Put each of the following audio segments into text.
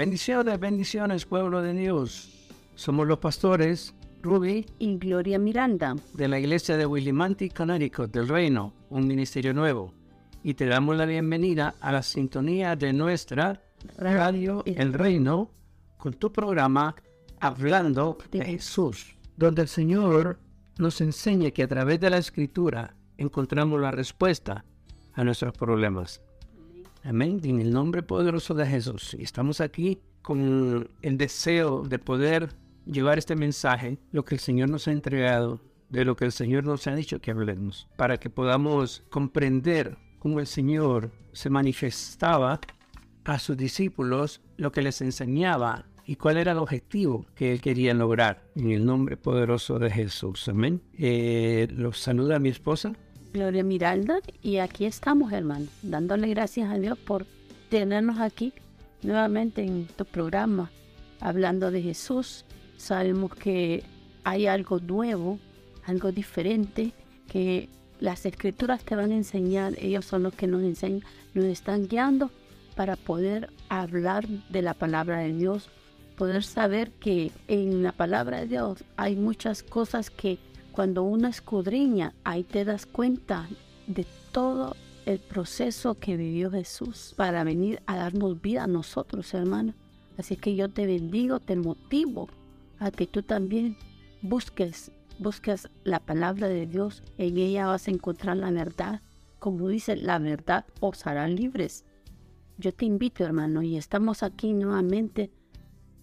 Bendiciones, bendiciones, pueblo de Dios. Somos los pastores Ruby y Gloria Miranda de la iglesia de Willimantic, Connecticut, del Reino, un ministerio nuevo. Y te damos la bienvenida a la sintonía de nuestra radio El Reino con tu programa Hablando de Jesús, donde el Señor nos enseña que a través de la escritura encontramos la respuesta a nuestros problemas. Amén. En el nombre poderoso de Jesús. Y estamos aquí con el deseo de poder llevar este mensaje, lo que el Señor nos ha entregado, de lo que el Señor nos ha dicho que hablemos, para que podamos comprender cómo el Señor se manifestaba a sus discípulos, lo que les enseñaba y cuál era el objetivo que él quería lograr. En el nombre poderoso de Jesús. Amén. Eh, los saluda mi esposa, Gloria Miralda, y aquí estamos, hermano, dándole gracias a Dios por tenernos aquí nuevamente en tu programa, hablando de Jesús. Sabemos que hay algo nuevo, algo diferente, que las escrituras te van a enseñar, ellos son los que nos enseñan, nos están guiando para poder hablar de la palabra de Dios, poder saber que en la palabra de Dios hay muchas cosas que cuando uno escudriña, ahí te das cuenta de todo el proceso que vivió Jesús para venir a darnos vida a nosotros, hermano. Así que yo te bendigo, te motivo a que tú también busques, busques la palabra de Dios. En ella vas a encontrar la verdad. Como dice, la verdad os hará libres. Yo te invito, hermano, y estamos aquí nuevamente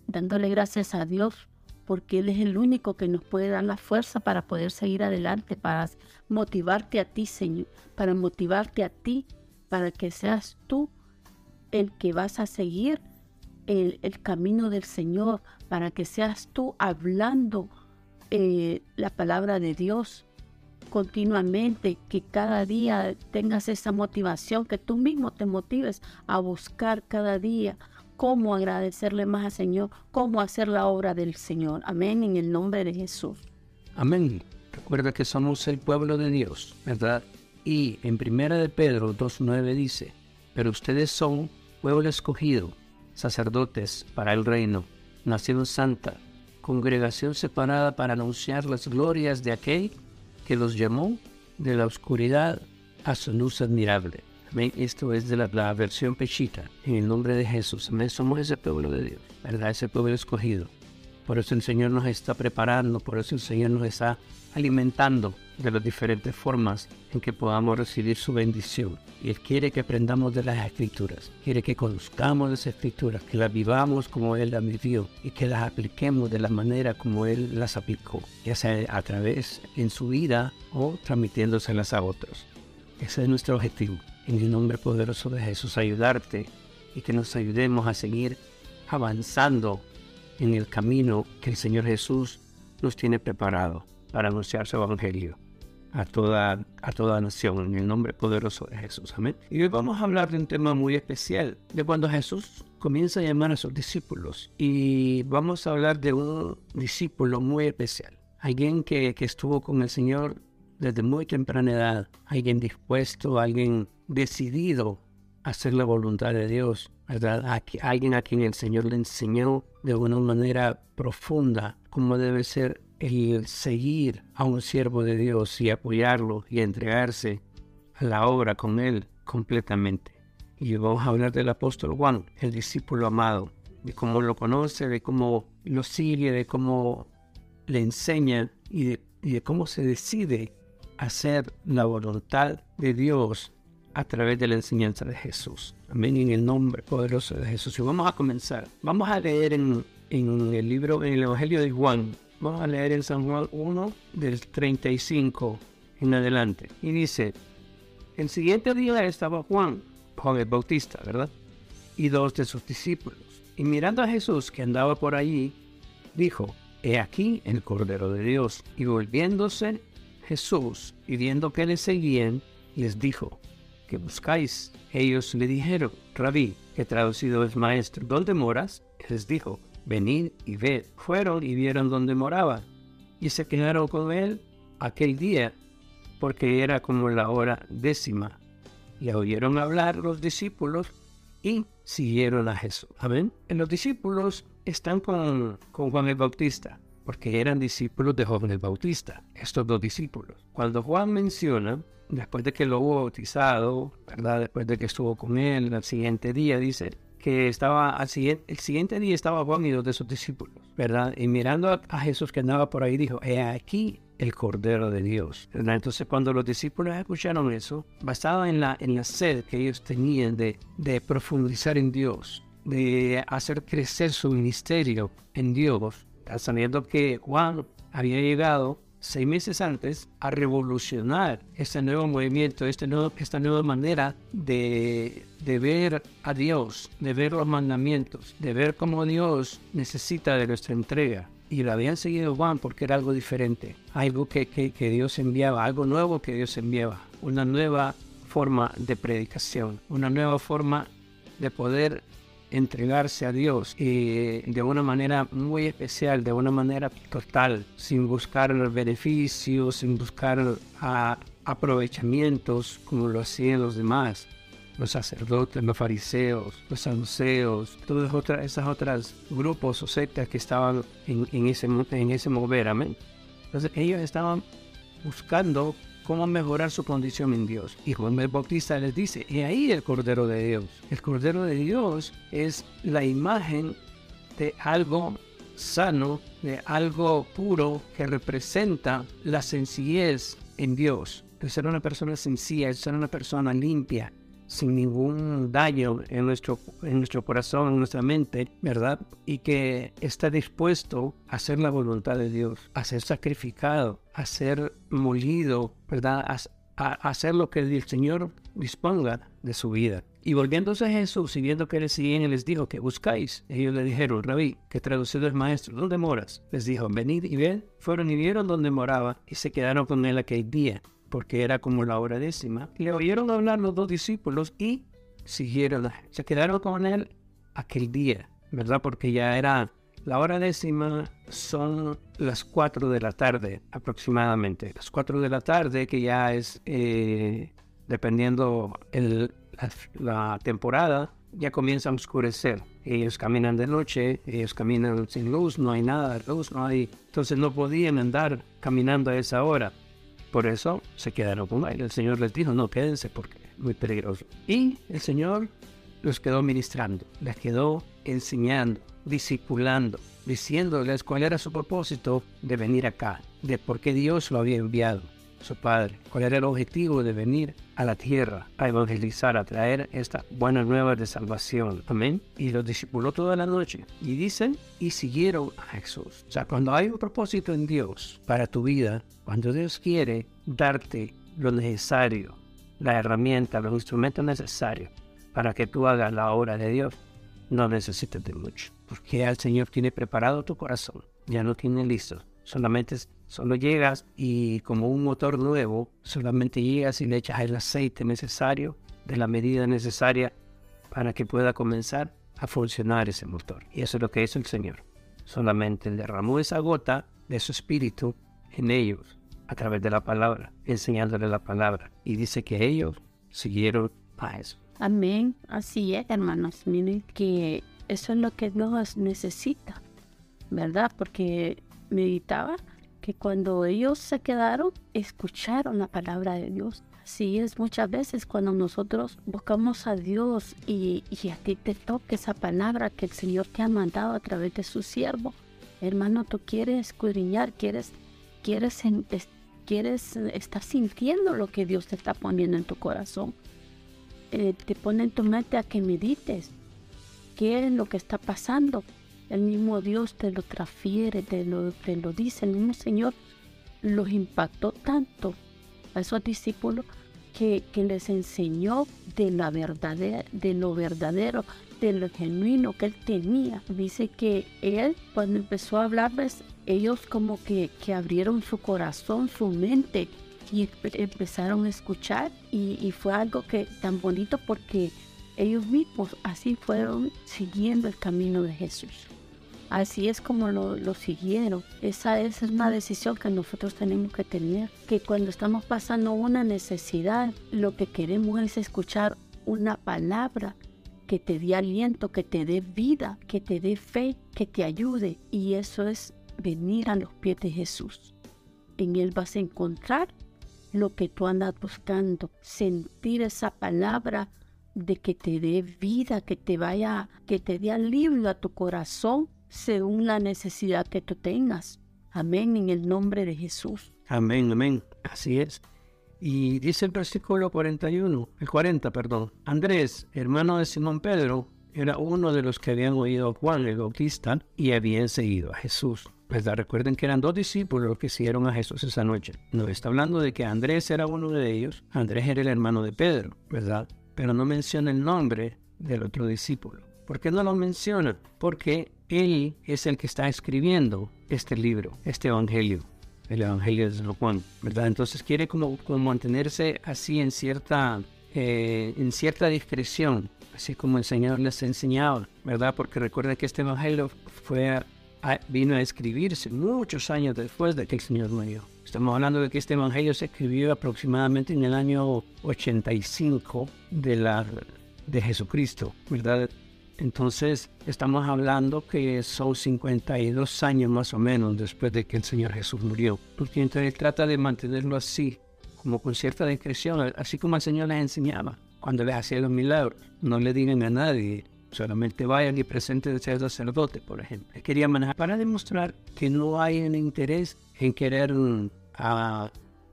dándole gracias a Dios porque Él es el único que nos puede dar la fuerza para poder seguir adelante, para motivarte a ti, Señor, para motivarte a ti, para que seas tú el que vas a seguir el, camino del Señor, para que seas tú hablando eh, la palabra de Dios continuamente, que cada día tengas esa motivación, que tú mismo te motives a buscar cada día cómo agradecerle más al Señor, cómo hacer la obra del Señor. Amén, en el nombre de Jesús. Amén. Recuerda que somos el pueblo de Dios, ¿verdad? Y en primera de Pedro 2.9 dice, pero ustedes son pueblo escogido, sacerdotes para el reino, nación santa, congregación separada para anunciar las glorias de aquel que los llamó de la oscuridad a su luz admirable. Esto es de la, versión pechita. En el nombre de Jesús. Somos ese pueblo de Dios, ¿verdad? Ese pueblo escogido. Por eso el Señor nos está preparando, por eso el Señor nos está alimentando de las diferentes formas en que podamos recibir su bendición. Y Él quiere que aprendamos de las escrituras, quiere que conozcamos las escrituras, que las vivamos como Él las vivió y que las apliquemos de la manera como Él las aplicó, ya sea a través en su vida o transmitiéndoselas a otros. Ese es nuestro objetivo en el nombre poderoso de Jesús, ayudarte y que nos ayudemos a seguir avanzando en el camino que el Señor Jesús nos tiene preparado para anunciar su evangelio a toda, a toda nación en el nombre poderoso de Jesús. Amén. Y hoy vamos a hablar de un tema muy especial, de cuando Jesús comienza a llamar a sus discípulos. Y vamos a hablar de un discípulo muy especial, alguien que, que estuvo con el Señor desde muy temprana edad, alguien dispuesto, alguien decidido a hacer la voluntad de Dios, ¿verdad? alguien a quien el Señor le enseñó de una manera profunda cómo debe ser el seguir a un siervo de Dios y apoyarlo y entregarse a la obra con él completamente. Y vamos a hablar del apóstol Juan, el discípulo amado, de cómo lo conoce, de cómo lo sigue, de cómo le enseña y de cómo se decide hacer la voluntad de Dios a través de la enseñanza de Jesús. Amén, en el nombre poderoso de Jesús. Y vamos a comenzar. Vamos a leer en, el libro, en el Evangelio de Juan. Vamos a leer en San Juan 1 del 35 en adelante. Y dice, el siguiente día estaba Juan, Juan el Bautista, ¿verdad? Y dos de sus discípulos. Y mirando a Jesús que andaba por allí, dijo, He aquí el Cordero de Dios. Y volviéndose Jesús, y viendo que le seguían, les dijo, ¿qué buscáis? Ellos le dijeron, Rabí, que traducido es maestro, ¿dónde moras? Les dijo, venid y ved. Fueron y vieron dónde moraba, y se quedaron con él aquel día, porque era como la hora décima. Le oyeron hablar los discípulos y siguieron a Jesús. Amén. Los discípulos están con, con Juan el Bautista, porque eran discípulos de Juan el Bautista, estos dos discípulos. Cuando Juan menciona, después de que lo hubo bautizado, ¿verdad? Después de que estuvo con él, al siguiente día dice que estaba, al siguiente, el siguiente día estaba Juan y dos de sus discípulos, ¿verdad? Y mirando a, a Jesús que andaba por ahí, dijo, he aquí el Cordero de Dios. Entonces cuando los discípulos escucharon eso, basado en la, en la sed que ellos tenían de, de profundizar en Dios, de hacer crecer su ministerio en Dios, sabiendo que Juan había llegado seis meses antes a revolucionar este nuevo movimiento, este nuevo, esta nueva manera de, de, ver a Dios, de ver los mandamientos, de ver cómo Dios necesita de nuestra entrega. Y lo habían seguido Juan porque era algo diferente, algo que, que, que, Dios enviaba, algo nuevo que Dios enviaba, una nueva forma de predicación, una nueva forma de poder entregarse a Dios y de una manera muy especial, de una manera total, sin buscar beneficios, sin buscar a, aprovechamientos como lo hacían los demás los sacerdotes, los fariseos, los saduceos, todas otras, esas otras grupos o sectas que estaban en, en, ese, en ese mover, amén. Entonces ellos estaban buscando cómo mejorar su condición en Dios. Y Juan el Bautista les dice, y ahí el Cordero de Dios. El Cordero de Dios es la imagen de algo sano, de algo puro que representa la sencillez en Dios. De ser una persona sencilla, de ser una persona limpia, sin ningún daño en nuestro, en nuestro corazón, en nuestra mente, ¿verdad? Y que está dispuesto a hacer la voluntad de Dios, a ser sacrificado, a ser molido, ¿verdad? A, hacer lo que el Señor disponga de su vida. Y volviéndose a Jesús y viendo que le siguen, les dijo, ¿qué buscáis? Ellos le dijeron, Rabí, que traducido es maestro, ¿dónde moras? Les dijo, venid y ven. Fueron y vieron dónde moraba y se quedaron con él aquel día porque era como la hora décima. Le oyeron hablar los dos discípulos y siguieron, se quedaron con él aquel día, ¿verdad? Porque ya era la hora décima, son las cuatro de la tarde aproximadamente. Las cuatro de la tarde, que ya es, eh, dependiendo el, la, temporada, ya comienza a oscurecer. Ellos caminan de noche, ellos caminan sin luz, no hay nada de luz, no hay... Entonces no podían andar caminando a esa hora. Por eso se quedaron con él. El Señor les dijo, no, quédense porque es muy peligroso. Y el Señor los quedó ministrando, les quedó enseñando, discipulando, diciéndoles cuál era su propósito de venir acá, de por qué Dios lo había enviado su Padre, cuál era el objetivo de venir a la tierra a evangelizar, a traer esta buena nueva de salvación. Amén. Y los discipuló toda la noche. Y dicen, y siguieron a Jesús. O sea, cuando hay un propósito en Dios para tu vida, cuando Dios quiere darte lo necesario, la herramienta, los instrumentos necesarios para que tú hagas la obra de Dios, no necesitas de mucho. Porque el Señor tiene preparado tu corazón, ya no tiene listo. Solamente Solo llegas y como un motor nuevo, solamente llegas y le echas el aceite necesario, de la medida necesaria para que pueda comenzar a funcionar ese motor. Y eso es lo que hizo el Señor. Solamente derramó esa gota de su espíritu en ellos a través de la palabra, enseñándole la palabra. Y dice que ellos siguieron a eso. Amén. Así es, hermanos. Miren que eso es lo que Dios necesita, ¿verdad? Porque meditaba que cuando ellos se quedaron, escucharon la palabra de Dios. Así es muchas veces cuando nosotros buscamos a Dios y, y a ti te toca esa palabra que el Señor te ha mandado a través de su siervo. Hermano, tú quieres escudriñar, quieres, quieres, quieres, estar sintiendo lo que Dios te está poniendo en tu corazón. Eh, te pone en tu mente a que medites qué es lo que está pasando el mismo Dios te lo transfiere, te lo, te lo dice. El mismo Señor los impactó tanto a esos discípulos que, que les enseñó de, la verdadera, de lo verdadero, de lo genuino que él tenía. Dice que él, cuando empezó a hablarles, ellos como que, que abrieron su corazón, su mente y empezaron a escuchar y, y fue algo que tan bonito porque ellos mismos así fueron siguiendo el camino de Jesús. Así es como lo, siguieron. Esa, esa, es una decisión que nosotros tenemos que tener. Que cuando estamos pasando una necesidad, lo que queremos es escuchar una palabra que te dé aliento, que te dé vida, que te dé fe, que te ayude. Y eso es venir a los pies de Jesús. En Él vas a encontrar lo que tú andas buscando, sentir esa palabra de que te dé vida, que te vaya, que te dé alivio a tu corazón según la necesidad que tú tengas. Amén, en el nombre de Jesús. Amén, amén. Así es. Y dice el versículo 41, el 40, perdón. Andrés, hermano de Simón Pedro, era uno de los que habían oído a Juan el Bautista y habían seguido a Jesús. ¿Verdad? Recuerden que eran dos discípulos los que siguieron a Jesús esa noche. No está hablando de que Andrés era uno de ellos. Andrés era el hermano de Pedro, ¿verdad? Pero no menciona el nombre del otro discípulo. ¿Por qué no lo menciona? Porque él es el que está escribiendo este libro, este evangelio el Evangelio de San Juan, ¿verdad? Entonces quiere como, mantenerse así en cierta, eh, en cierta discreción, así como el Señor les enseñaba, ¿verdad? Porque recuerda que este Evangelio fue vino a escribirse muchos años después de que el Señor murió. Estamos hablando de que este Evangelio se escribió aproximadamente en el año 85 de, la, de Jesucristo, ¿verdad? Entonces, estamos hablando que son 52 años más o menos después de que el Señor Jesús murió. Porque entonces él trata de mantenerlo así, como con cierta discreción, así como el Señor les enseñaba cuando les hacía los milagros. No le digan a nadie, solamente vayan y presenten el sacerdote, por ejemplo. Quería manejar para demostrar que no hay un interés en querer mm,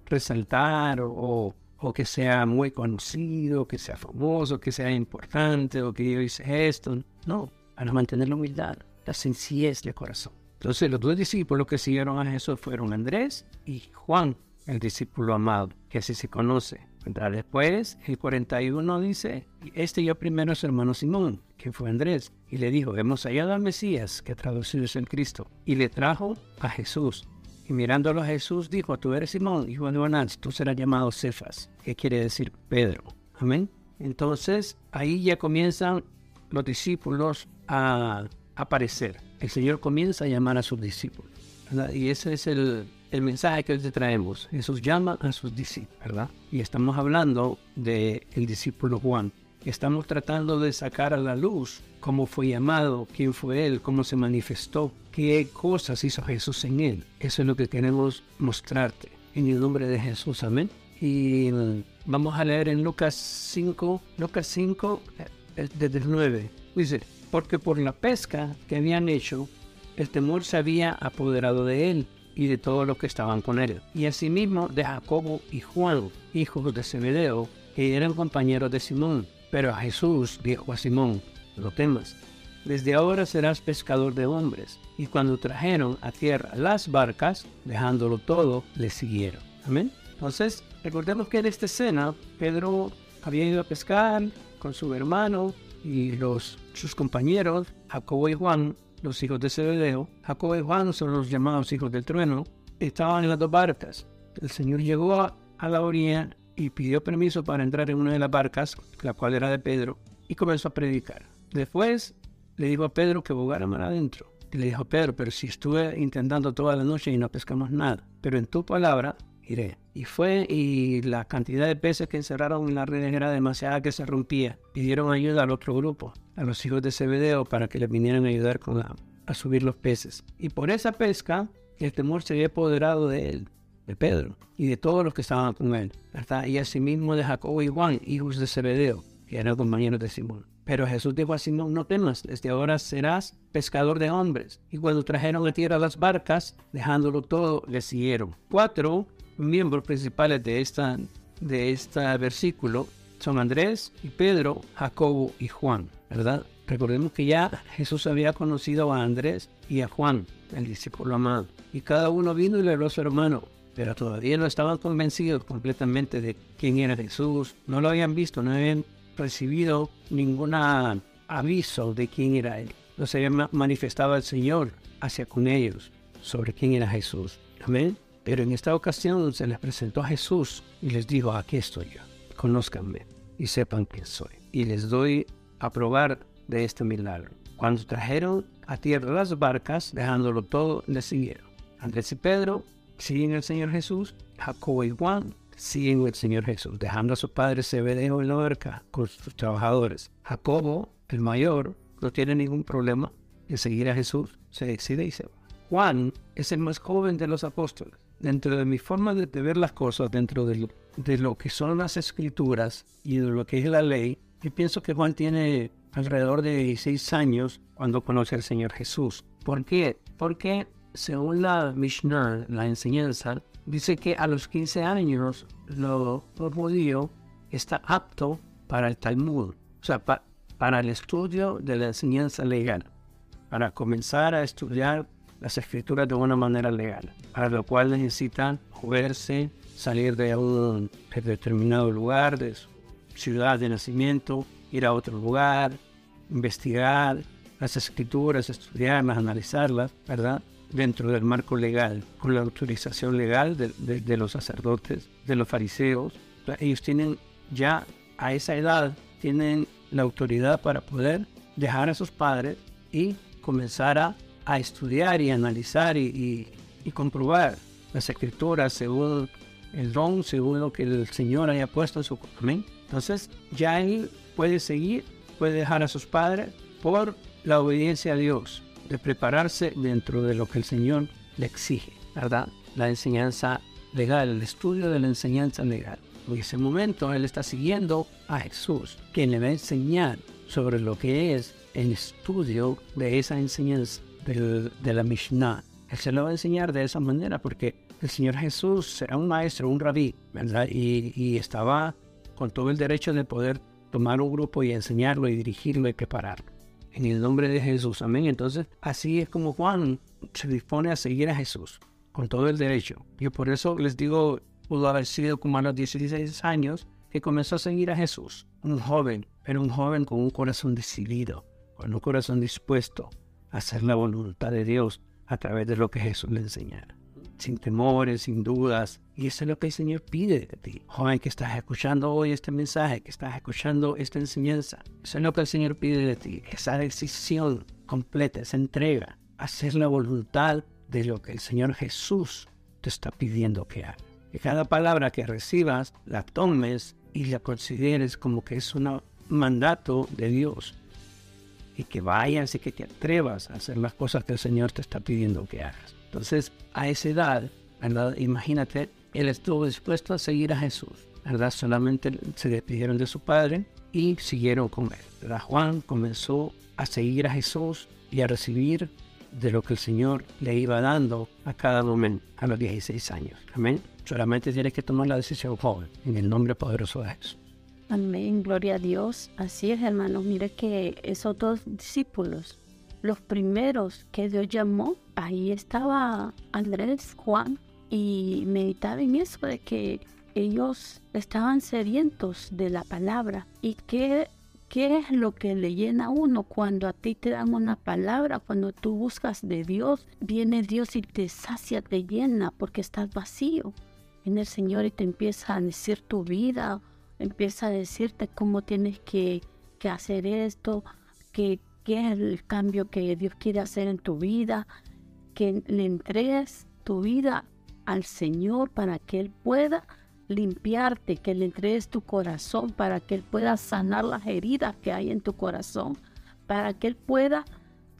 resaltar o o que sea muy conocido, que sea famoso, que sea importante, o que yo hice esto. No, para mantener la humildad, la sencillez de corazón. Entonces los dos discípulos que siguieron a Jesús fueron Andrés y Juan, el discípulo amado, que así se conoce. Después, el 41 dice, este yo primero es hermano Simón, que fue Andrés, y le dijo, hemos hallado al Mesías, que traducido es el Cristo, y le trajo a Jesús. Y mirándolo a Jesús dijo, tú eres Simón, hijo de Jonás, tú serás llamado Cefas, que quiere decir Pedro. Amén. Entonces ahí ya comienzan los discípulos a aparecer. El Señor comienza a llamar a sus discípulos. Y ese es el, el mensaje que hoy te traemos. Jesús llama a sus discípulos, ¿verdad? Y estamos hablando del el discípulo Juan. Estamos tratando de sacar a la luz cómo fue llamado, quién fue él, cómo se manifestó, qué cosas hizo Jesús en él. Eso es lo que queremos mostrarte en el nombre de Jesús. Amén. Y mm, vamos a leer en Lucas 5, Lucas 5, eh, desde el 9. Dice, porque por la pesca que habían hecho, el temor se había apoderado de él y de todos los que estaban con él. Y asimismo de Jacobo y Juan, hijos de Zebedeo, que eran compañeros de Simón. Pero a Jesús dijo a Simón, no temas, desde ahora serás pescador de hombres. Y cuando trajeron a tierra las barcas, dejándolo todo, le siguieron. Amén. Entonces, recordemos que en esta escena, Pedro había ido a pescar con su hermano y sus compañeros, Jacobo y Juan, los hijos de Zebedeo. Jacobo y Juan son los llamados hijos del trueno. Estaban en las dos barcas. El Señor llegó a la orilla y pidió permiso para entrar en una de las barcas, la cual era de Pedro, y comenzó a predicar. Después le dijo a Pedro que bogara mar adentro. Y le dijo, Pedro, pero si estuve intentando toda la noche y no pescamos nada, pero en tu palabra iré. Y fue y la cantidad de peces que encerraron en la red era demasiada que se rompía. Pidieron ayuda al otro grupo, a los hijos de Zebedeo, para que les vinieran a ayudar con a subir los peces. Y por esa pesca, el temor se había apoderado de él de Pedro y de todos los que estaban con él, ¿verdad? Y asimismo de Jacobo y Juan, hijos de Zebedeo, que eran compañeros de Simón. Pero Jesús dijo a Simón, no temas, desde ahora serás pescador de hombres. Y cuando trajeron a tierra las barcas, dejándolo todo, le siguieron. Cuatro miembros principales de, esta, de este versículo son Andrés y Pedro, Jacobo y Juan, ¿verdad? Recordemos que ya Jesús había conocido a Andrés y a Juan, el discípulo amado. Y cada uno vino y le habló a su hermano, pero todavía no estaban convencidos completamente de quién era Jesús, no lo habían visto, no habían recibido ningún aviso de quién era Él. No se había manifestado el Señor hacia con ellos sobre quién era Jesús. Amén. Pero en esta ocasión se les presentó a Jesús y les dijo, aquí estoy yo, conózcanme y sepan quién soy. Y les doy a probar de este milagro. Cuando trajeron a tierra las barcas, dejándolo todo, les siguieron. Andrés y Pedro siguen el Señor Jesús, Jacobo y Juan siguen el Señor Jesús, dejando a su padre Zebedeo en la barca con sus trabajadores. Jacobo el mayor, no tiene ningún problema en seguir a Jesús, se decide y se va. Juan es el más joven de los apóstoles. Dentro de mi forma de, ver las cosas, dentro de lo, de lo que son las escrituras y de lo que es la ley, yo pienso que Juan tiene alrededor de 16 años cuando conoce al Señor Jesús. ¿Por qué? Porque según la Mishnah, la enseñanza, dice que a los 15 años lo, judío está apto para el Talmud, o sea, para el estudio de la enseñanza legal, para comenzar a estudiar las escrituras de una manera legal, para lo cual necesitan moverse, salir de un determinado lugar, de su ciudad de nacimiento, ir a otro lugar, investigar las escrituras, estudiarlas, analizarlas, ¿verdad? Dentro del marco legal, con la autorización legal de, los sacerdotes, de los fariseos. Ellos tienen ya a esa edad, tienen la autoridad para poder dejar a sus padres y comenzar a, estudiar y analizar y, y comprobar las escrituras según el don, según lo que el Señor haya puesto en su corazón. Entonces ya él puede seguir, puede dejar a sus padres por la obediencia a Dios, de prepararse dentro de lo que el Señor le exige, ¿verdad? La enseñanza legal, el estudio de la enseñanza legal. En ese momento él está siguiendo a Jesús, quien le va a enseñar sobre lo que es el estudio de esa enseñanza de la Mishnah. Él se lo va a enseñar de esa manera porque el Señor Jesús era un maestro, un rabí, ¿verdad? Y, y estaba con todo el derecho de poder tomar un grupo y enseñarlo y dirigirlo y prepararlo. En el nombre de Jesús, amén. Entonces, así es como Juan se dispone a seguir a Jesús, con todo el derecho. Yo por eso les digo, pudo haber sido como a los 16 años que comenzó a seguir a Jesús. Un joven, pero un joven con un corazón decidido, con un corazón dispuesto a hacer la voluntad de Dios a través de lo que Jesús le enseñara sin temores, sin dudas. Y eso es lo que el Señor pide de ti. Joven que estás escuchando hoy este mensaje, que estás escuchando esta enseñanza. Eso es lo que el Señor pide de ti. Esa decisión completa, esa entrega. Hacer la voluntad de lo que el Señor Jesús te está pidiendo que hagas. Que cada palabra que recibas la tomes y la consideres como que es un mandato de Dios. Y que vayas y que te atrevas a hacer las cosas que el Señor te está pidiendo que hagas. Entonces, a esa edad, ¿verdad? Imagínate, él estuvo dispuesto a seguir a Jesús, ¿verdad? Solamente se despidieron de su padre y siguieron con él. ¿verdad? Juan comenzó a seguir a Jesús y a recibir de lo que el Señor le iba dando a cada momento a los 16 años. Amén. Solamente tienes que tomar la decisión joven, en el nombre poderoso de Jesús. Amén, gloria a Dios. Así es, hermanos. Mire que esos dos discípulos los primeros que Dios llamó, ahí estaba Andrés, Juan, y meditaba en eso de que ellos estaban sedientos de la palabra y que ¿Qué es lo que le llena a uno cuando a ti te dan una palabra? Cuando tú buscas de Dios, viene Dios y te sacia, te llena porque estás vacío. Viene el Señor y te empieza a decir tu vida, empieza a decirte cómo tienes que, que hacer esto, que qué es el cambio que Dios quiere hacer en tu vida, que le entregues tu vida al Señor para que Él pueda limpiarte, que le entregues tu corazón para que Él pueda sanar las heridas que hay en tu corazón, para que Él pueda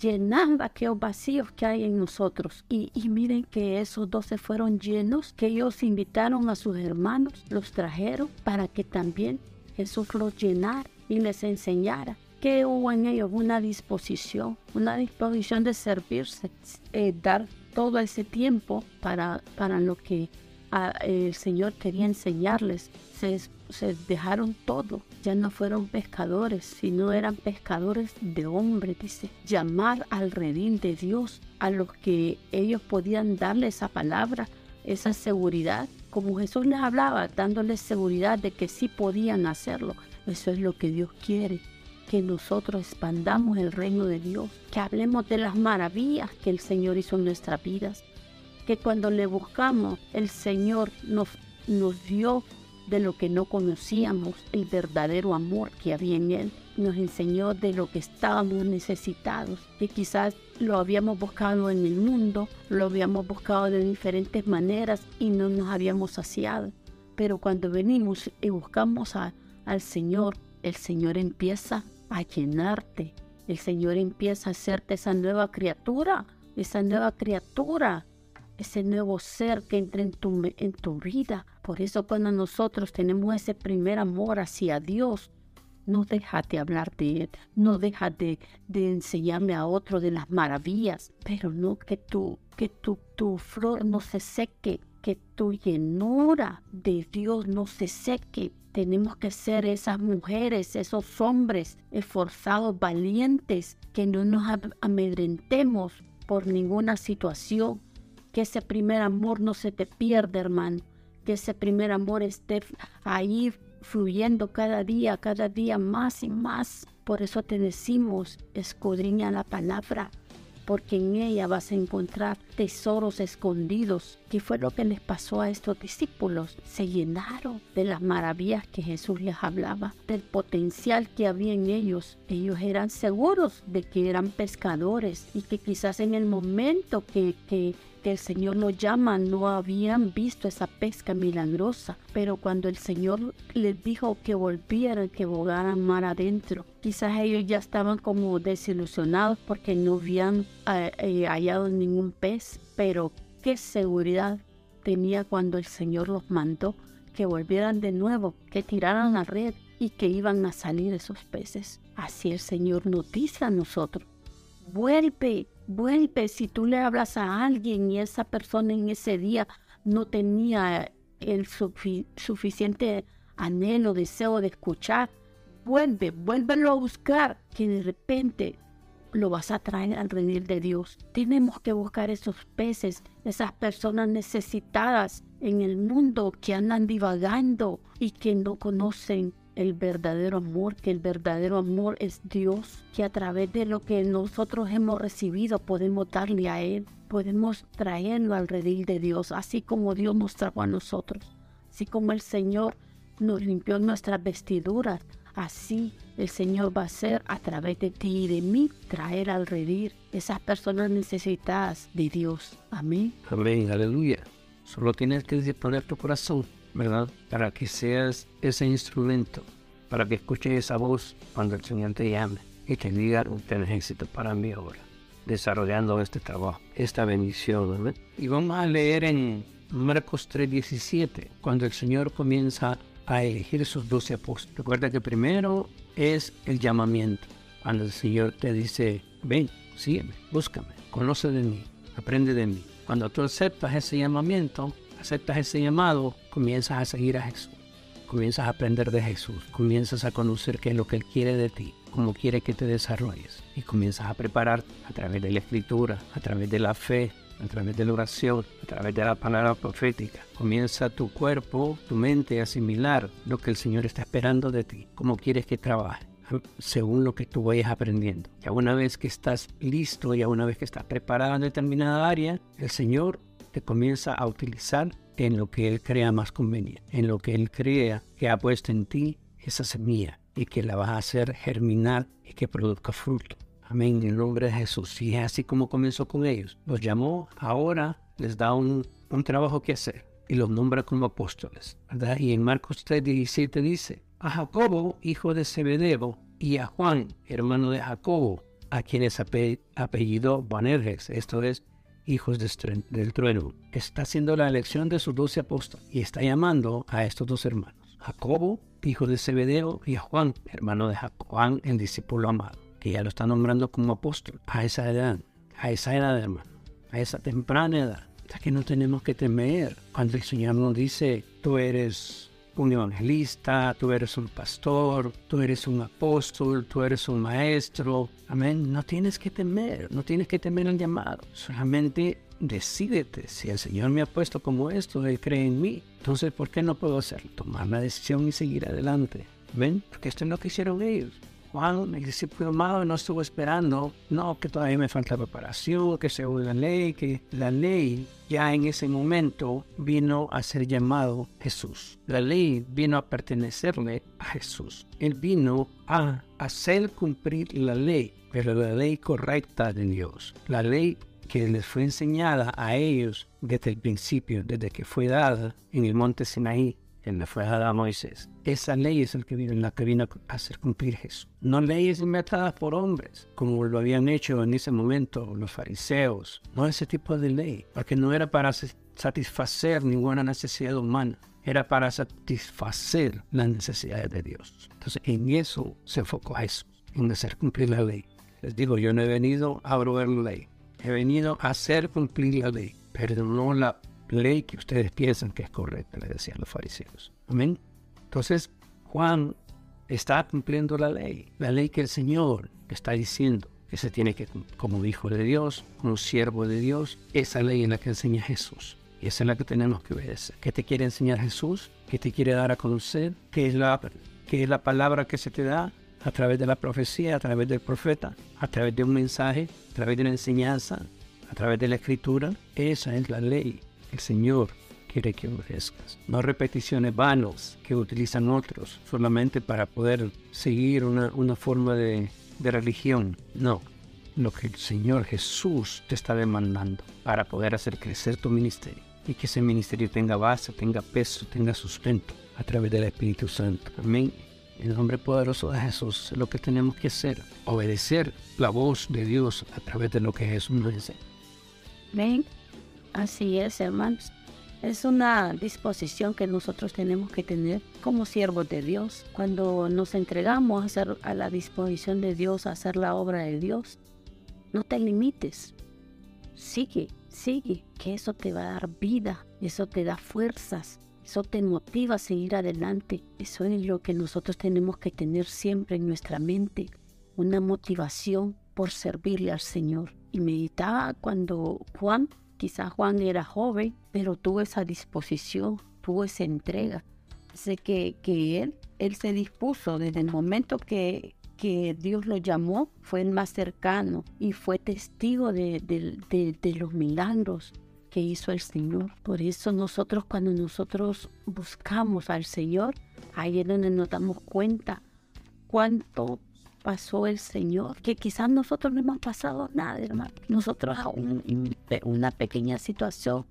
llenar aquellos vacíos que hay en nosotros. Y, y miren que esos doce fueron llenos, que ellos invitaron a sus hermanos, los trajeron para que también Jesús los llenara y les enseñara que hubo en ellos una disposición, una disposición de servirse, eh, dar todo ese tiempo para, para lo que ah, el Señor quería enseñarles. Se, se, dejaron todo, ya no fueron pescadores, sino eran pescadores de hombres, dice, llamar al redín de Dios, a los que ellos podían darle esa palabra, esa seguridad, como Jesús les hablaba, dándoles seguridad de que sí podían hacerlo. Eso es lo que Dios quiere que nosotros expandamos el reino de Dios, que hablemos de las maravillas que el Señor hizo en nuestras vidas, que cuando le buscamos, el Señor nos, nos dio de lo que no conocíamos, el verdadero amor que había en Él. Nos enseñó de lo que estábamos necesitados, que quizás lo habíamos buscado en el mundo, lo habíamos buscado de diferentes maneras y no nos habíamos saciado. Pero cuando venimos y buscamos al Señor, el Señor empieza a llenarte. El Señor empieza a hacerte esa nueva criatura, esa nueva criatura, ese nuevo ser que entra en tu, en tu vida. Por eso cuando nosotros tenemos ese primer amor hacia Dios, no deja de hablar de Él, no deja de, de, enseñarme a otro de las maravillas, pero no que tu, que tu, tu flor no se seque, que tu llenura de Dios no se seque. Tenemos que ser esas mujeres, esos hombres esforzados, valientes, que no nos amedrentemos por ninguna situación, que ese primer amor no se te pierda, hermano, que ese primer amor esté ahí fluyendo cada día, cada día más y más. Por eso te decimos, escudriña la palabra, porque en ella vas a encontrar tesoros escondidos. ¿Qué fue lo que les pasó a estos discípulos? Se llenaron de las maravillas que Jesús les hablaba, del potencial que había en ellos. Ellos eran seguros de que eran pescadores y que quizás en el momento que, que que el Señor los llama no habían visto esa pesca milagrosa, pero cuando el Señor les dijo que volvieran, que bogaran mar adentro, quizás ellos ya estaban como desilusionados porque no habían eh, eh, hallado ningún pez, pero qué seguridad tenía cuando el Señor los mandó que volvieran de nuevo, que tiraran la red y que iban a salir esos peces. Así el Señor nos dice a nosotros, vuelve, vuelve. Si tú le hablas a alguien y esa persona en ese día no tenía el suficiente anhelo, deseo de escuchar, vuelve, vuélvelo a buscar, que de repente lo vas a traer al redil de Dios. Tenemos que buscar esos peces, esas personas necesitadas en el mundo que andan divagando y que no conocen el verdadero amor, que el verdadero amor es Dios, que a través de lo que nosotros hemos recibido podemos darle a Él, podemos traerlo al redil de Dios, así como Dios nos trajo a nosotros, así como el Señor nos limpió nuestras vestiduras, así el Señor va a ser a través de ti y de mí traer al redil esas personas necesitadas de Dios. Amén. Amén, aleluya. Solo tienes que disponer tu corazón ¿verdad? Para que seas ese instrumento, para que escuches esa voz cuando el Señor te llame y te diga, tienes éxito para mí ahora, desarrollando este trabajo, esta bendición. Y vamos a leer en Marcos 3:17, cuando el Señor comienza a elegir sus doce apóstoles. Recuerda que primero es el llamamiento, cuando el Señor te dice, ven, sígueme, búscame, conoce de mí, aprende de mí. Cuando tú aceptas ese llamamiento, aceptas ese llamado, comienzas a seguir a Jesús. Comienzas a aprender de Jesús. Comienzas a conocer qué es lo que Él quiere de ti, cómo quiere que te desarrolles. Y comienzas a preparar a través de la escritura, a través de la fe, a través de la oración, a través de la palabra profética. Comienza tu cuerpo, tu mente a asimilar lo que el Señor está esperando de ti, cómo quieres que trabaje según lo que tú vayas aprendiendo. Ya una vez que estás listo, ya una vez que estás preparado en determinada área, el Señor te comienza a utilizar en lo que Él crea más conveniente, en lo que Él crea que ha puesto en ti esa semilla y que la vas a hacer germinar y que produzca fruto. Amén, en el nombre de Jesús. Y es así como comenzó con ellos. Los llamó, ahora les da un, un trabajo que hacer y los nombra como apóstoles. ¿verdad? Y en Marcos 3, 17 dice, a Jacobo, hijo de Zebedeo, y a Juan, hermano de Jacobo, a quienes apellidó Boanerges, esto es, hijos del trueno. Está haciendo la elección de sus doce apóstoles y está llamando a estos dos hermanos, Jacobo, hijo de Zebedeo, y a Juan, hermano de Juan, el discípulo amado, que ya lo está nombrando como apóstol a esa edad, a esa edad, hermano, a esa temprana edad. Ya que no tenemos que temer cuando el Señor nos dice, tú eres un evangelista, tú eres un pastor, tú eres un apóstol, tú eres un maestro. Amén. No tienes que temer, no tienes que temer el llamado. Solamente decídete. Si el Señor me ha puesto como esto, Él cree en mí. Entonces, ¿por qué no puedo hacerlo? Tomar la decisión y seguir adelante. ¿Ven? Porque esto es lo que hicieron ellos. Juan, el discípulo amado, no estuvo esperando, no, que todavía me falta preparación, que según la ley, que la ley ya en ese momento vino a ser llamado Jesús. La ley vino a pertenecerle a Jesús. Él vino a hacer cumplir la ley, pero la ley correcta de Dios. La ley que les fue enseñada a ellos desde el principio, desde que fue dada en el monte Sinaí que le fue dada a Moisés. Esa ley es el que vino, la que vino a hacer cumplir Jesús. No leyes inventadas por hombres, como lo habían hecho en ese momento los fariseos. No ese tipo de ley, porque no era para satisfacer ninguna necesidad humana, era para satisfacer las necesidades de Dios. Entonces, en eso se enfocó Jesús, en hacer cumplir la ley. Les digo, yo no he venido a abrogar la ley, he venido a hacer cumplir la ley, pero no la ley que ustedes piensan que es correcta, le decían los fariseos. Amén. Entonces, Juan está cumpliendo la ley, la ley que el Señor está diciendo que se tiene que, como hijo de Dios, como siervo de Dios, esa ley en la que enseña Jesús. Y esa es la que tenemos que obedecer. ¿Qué te quiere enseñar Jesús? ¿Qué te quiere dar a conocer? ¿Qué es la, qué es la palabra que se te da? a través de la profecía, a través del profeta, a través de un mensaje, a través de una enseñanza, a través de la escritura. Esa es la ley el Señor quiere que obedezcas. No repeticiones vanas que utilizan otros solamente para poder seguir una, una forma de, de religión. No, lo que el Señor Jesús te está demandando para poder hacer crecer tu ministerio y que ese ministerio tenga base, tenga peso, tenga sustento a través del Espíritu Santo. Amén. En el nombre poderoso de Jesús, lo que tenemos que hacer, obedecer la voz de Dios a través de lo que Jesús nos enseña. Ven, así es, hermanos. Es una disposición que nosotros tenemos que tener como siervos de Dios. Cuando nos entregamos a, hacer, a la disposición de Dios, a hacer la obra de Dios, no te limites. Sigue, sigue, que eso te va a dar vida, eso te da fuerzas, eso te motiva a seguir adelante. Eso es lo que nosotros tenemos que tener siempre en nuestra mente. Una motivación por servirle al Señor. Y meditaba cuando Juan, quizás Juan era joven, pero tuvo esa disposición, tuvo esa entrega. Sé que, que él, él se dispuso desde el momento que, que Dios lo llamó, fue el más cercano y fue testigo de, de, de los milagros, que hizo el Señor. Por eso nosotros cuando nosotros buscamos al Señor, ahí es donde nos damos cuenta cuánto pasó el Señor, que quizás nosotros no hemos pasado nada, hermano. Nosotros una pequeña situación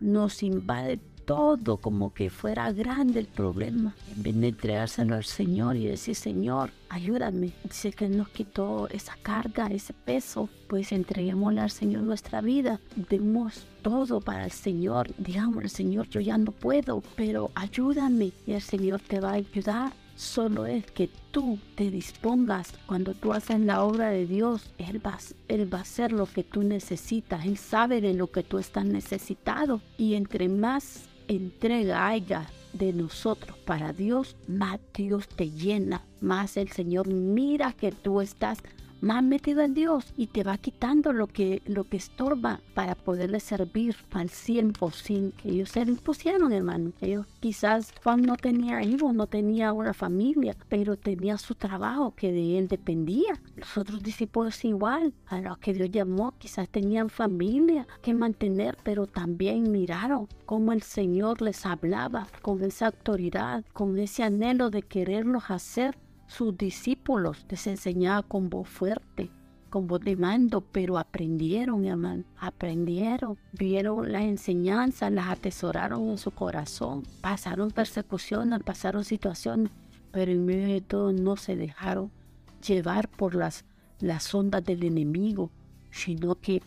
nos invade todo como que fuera grande el problema. En vez de entregárselo al Señor y decir, Señor, ayúdame. Dice que nos quitó esa carga, ese peso. Pues entreguémosle al Señor nuestra vida. Demos todo para el Señor. Digamos, Señor, yo ya no puedo, pero ayúdame. Y el Señor te va a ayudar solo es que tú te dispongas cuando tú haces la obra de Dios. Él va, él va a hacer lo que tú necesitas. Él sabe de lo que tú estás necesitado. Y entre más entrega haya de nosotros para Dios, más Dios te llena, más el Señor mira que tú estás más metido en Dios y te va quitando lo que, lo que estorba para poderle servir al 100% que ellos se impusieron, hermano. Ellos quizás Juan no tenía hijos, no tenía una familia, pero tenía su trabajo que de él dependía. Los otros discípulos igual, a los que Dios llamó, quizás tenían familia que mantener, pero también miraron cómo el Señor les hablaba con esa autoridad, con ese anhelo de quererlos hacer sus discípulos les enseñaba con voz fuerte, con voz de mando, pero aprendieron, hermano, aprendieron, vieron las enseñanzas, las atesoraron en su corazón, pasaron persecuciones, pasaron situaciones, pero en medio de todo no se dejaron llevar por las, las ondas del enemigo, sino que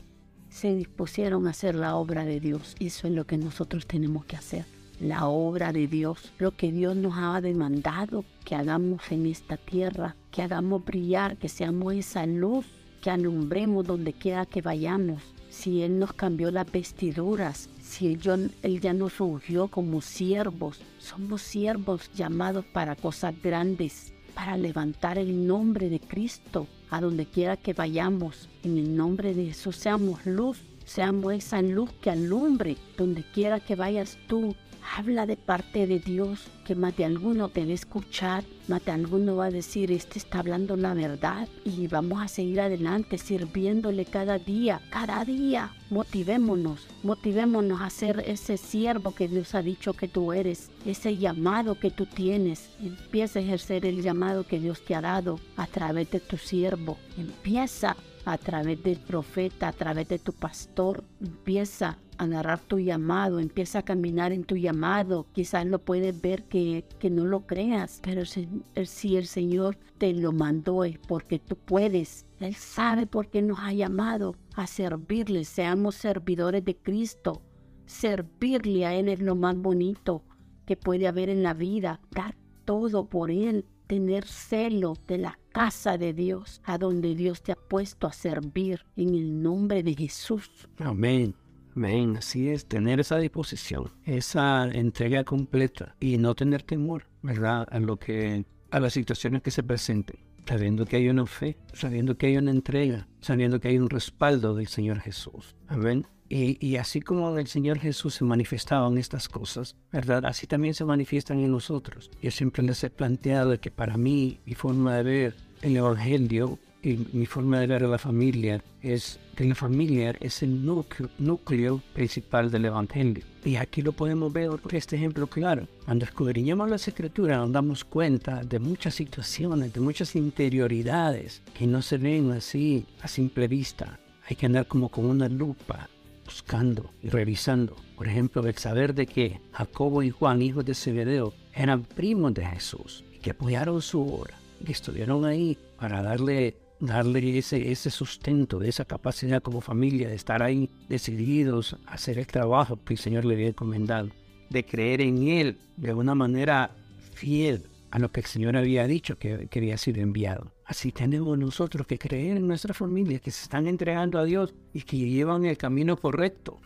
se dispusieron a hacer la obra de Dios. Eso es lo que nosotros tenemos que hacer la obra de Dios, lo que Dios nos ha demandado que hagamos en esta tierra, que hagamos brillar, que seamos esa luz, que alumbremos donde quiera que vayamos. Si Él nos cambió las vestiduras, si él, ya nos ungió como siervos, somos siervos llamados para cosas grandes, para levantar el nombre de Cristo a donde quiera que vayamos. En el nombre de Jesús seamos luz, seamos esa luz que alumbre donde quiera que vayas tú, habla de parte de Dios, que más de alguno te va a escuchar, más de alguno va a decir, este está hablando la verdad y vamos a seguir adelante sirviéndole cada día, cada día. Motivémonos, motivémonos a ser ese siervo que Dios ha dicho que tú eres, ese llamado que tú tienes. Empieza a ejercer el llamado que Dios te ha dado a través de tu siervo. Empieza a través del profeta, a través de tu pastor. Empieza agarrar tu llamado, empieza a caminar en tu llamado. Quizás lo puedes ver que, que no lo creas, pero si, si el Señor te lo mandó es porque tú puedes. Él sabe por qué nos ha llamado a servirle. Seamos servidores de Cristo. Servirle a Él es lo más bonito que puede haber en la vida. Dar todo por Él. Tener celo de la casa de Dios, a donde Dios te ha puesto a servir en el nombre de Jesús. Amén. Amén. Así es, tener esa disposición, esa entrega completa y no tener temor, ¿verdad? A lo que, a las situaciones que se presenten sabiendo que hay una fe, sabiendo que hay una entrega, sabiendo que hay un respaldo del Señor Jesús. Amén. Y, así como el Señor Jesús se manifestaban estas cosas, ¿verdad? Así también se manifiestan en nosotros. Yo siempre les he planteado que para mí, mi forma de ver el Evangelio y mi forma de ver a la familia es que la familia es el núcleo, núcleo principal del Evangelio. Y aquí lo podemos ver por este ejemplo claro. Cuando escudriñamos las escrituras nos damos cuenta de muchas situaciones, de muchas interioridades que no se ven así a simple vista. Hay que andar como con una lupa buscando y revisando. Por ejemplo, el saber de que Jacobo y Juan, hijos de Zebedeo, eran primos de Jesús y que apoyaron su obra, que estuvieron ahí para darle darle ese, ese sustento, esa capacidad como familia de estar ahí decididos a hacer el trabajo que el Señor le había encomendado, de creer en Él de una manera fiel a lo que el Señor había dicho que, que había sido enviado. Así tenemos nosotros que creer en nuestra familia, que se están entregando a Dios y que llevan el camino correcto.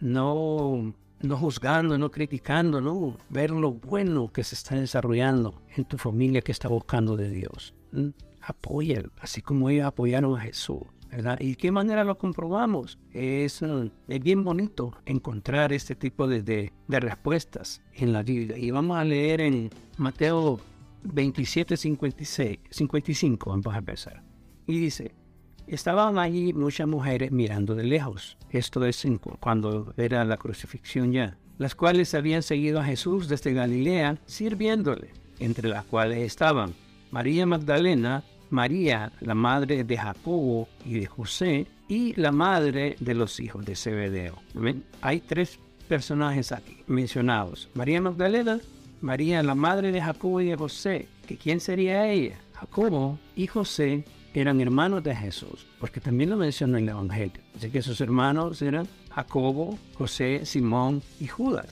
No, no juzgando, no criticando, no ver lo bueno que se está desarrollando en tu familia que está buscando de Dios apoyen, así como ellos apoyaron a Jesús. ¿verdad? ¿Y qué manera lo comprobamos? Es, eh, es bien bonito encontrar este tipo de, de, respuestas en la Biblia. Y vamos a leer en Mateo 27, 56, 55, vamos a empezar. Y dice, estaban allí muchas mujeres mirando de lejos. Esto es cuando era la crucifixión ya. Las cuales habían seguido a Jesús desde Galilea, sirviéndole, entre las cuales estaban María Magdalena, María, la madre de Jacobo y de José, y la madre de los hijos de Zebedeo. Hay tres personajes aquí mencionados. María Magdalena, María, la madre de Jacobo y de José. ¿Que ¿Quién sería ella? Jacobo y José eran hermanos de Jesús, porque también lo menciona en el Evangelio. Así que sus hermanos eran Jacobo, José, Simón y Judas.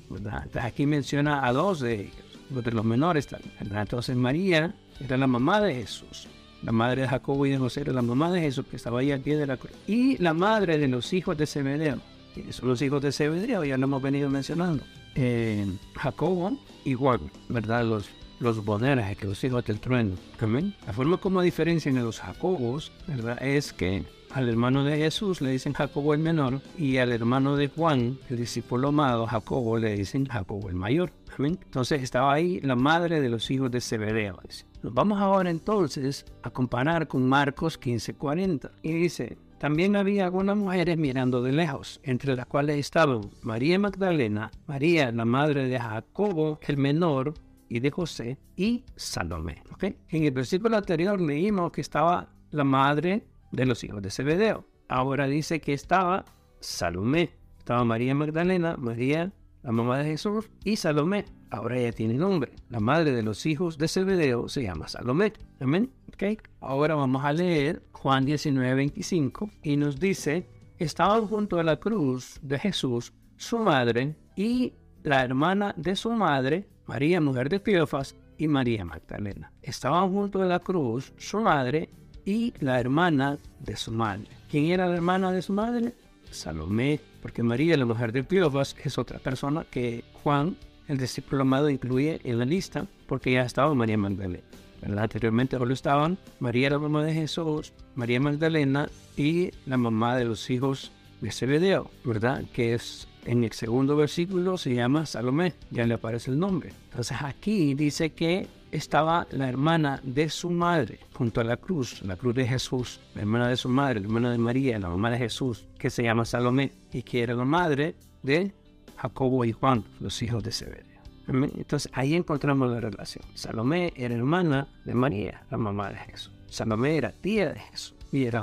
aquí menciona a dos de ellos, de los menores también. Entonces María era la mamá de Jesús. La madre de Jacobo y de José era la mamá de Jesús que estaba ahí al pie de la cruz. Y la madre de los hijos de Zebedeo. ¿Quiénes son los hijos de Zebedeo? Ya lo hemos venido mencionando. Eh, Jacobo y Juan, ¿verdad? Los, los boneras, que los hijos del trueno. ¿Amén? La forma como diferencian a los Jacobos, ¿verdad? Es que al hermano de Jesús le dicen Jacobo el menor y al hermano de Juan, el discípulo amado Jacobo, le dicen Jacobo el mayor. ¿Amén? Entonces estaba ahí la madre de los hijos de Zebedeo. Dice. Vamos ahora entonces a comparar con Marcos 15:40. Y dice, también había algunas mujeres mirando de lejos, entre las cuales estaban María Magdalena, María la madre de Jacobo el menor y de José y Salomé. ¿okay? En el versículo anterior leímos que estaba la madre de los hijos de Zebedeo. Ahora dice que estaba Salomé. Estaba María Magdalena, María la mamá de Jesús, y Salomé. Ahora ella tiene nombre. La madre de los hijos de Zebedeo se llama Salomé. Amén. Okay. Ahora vamos a leer Juan 19, 25 y nos dice, estaban junto a la cruz de Jesús su madre y la hermana de su madre, María, mujer de Cleofas, y María Magdalena. Estaban junto a la cruz su madre y la hermana de su madre. ¿Quién era la hermana de su madre? Salomé, porque María, la mujer de Cleofas, es otra persona que Juan, el discípulo amado, incluye en la lista, porque ya estaba María Magdalena. Anteriormente solo estaban María, la mamá de Jesús, María Magdalena y la mamá de los hijos de Zebedeo, ¿verdad? Que es en el segundo versículo se llama Salomé, ya le aparece el nombre. Entonces aquí dice que estaba la hermana de su madre junto a la cruz, la cruz de Jesús, la hermana de su madre, la hermana de María, la mamá de Jesús, que se llama Salomé y que era la madre de Jacobo y Juan, los hijos de Zebedeo. Entonces ahí encontramos la relación. Salomé era hermana de María, la mamá de Jesús. Salomé era tía de Jesús. Y era,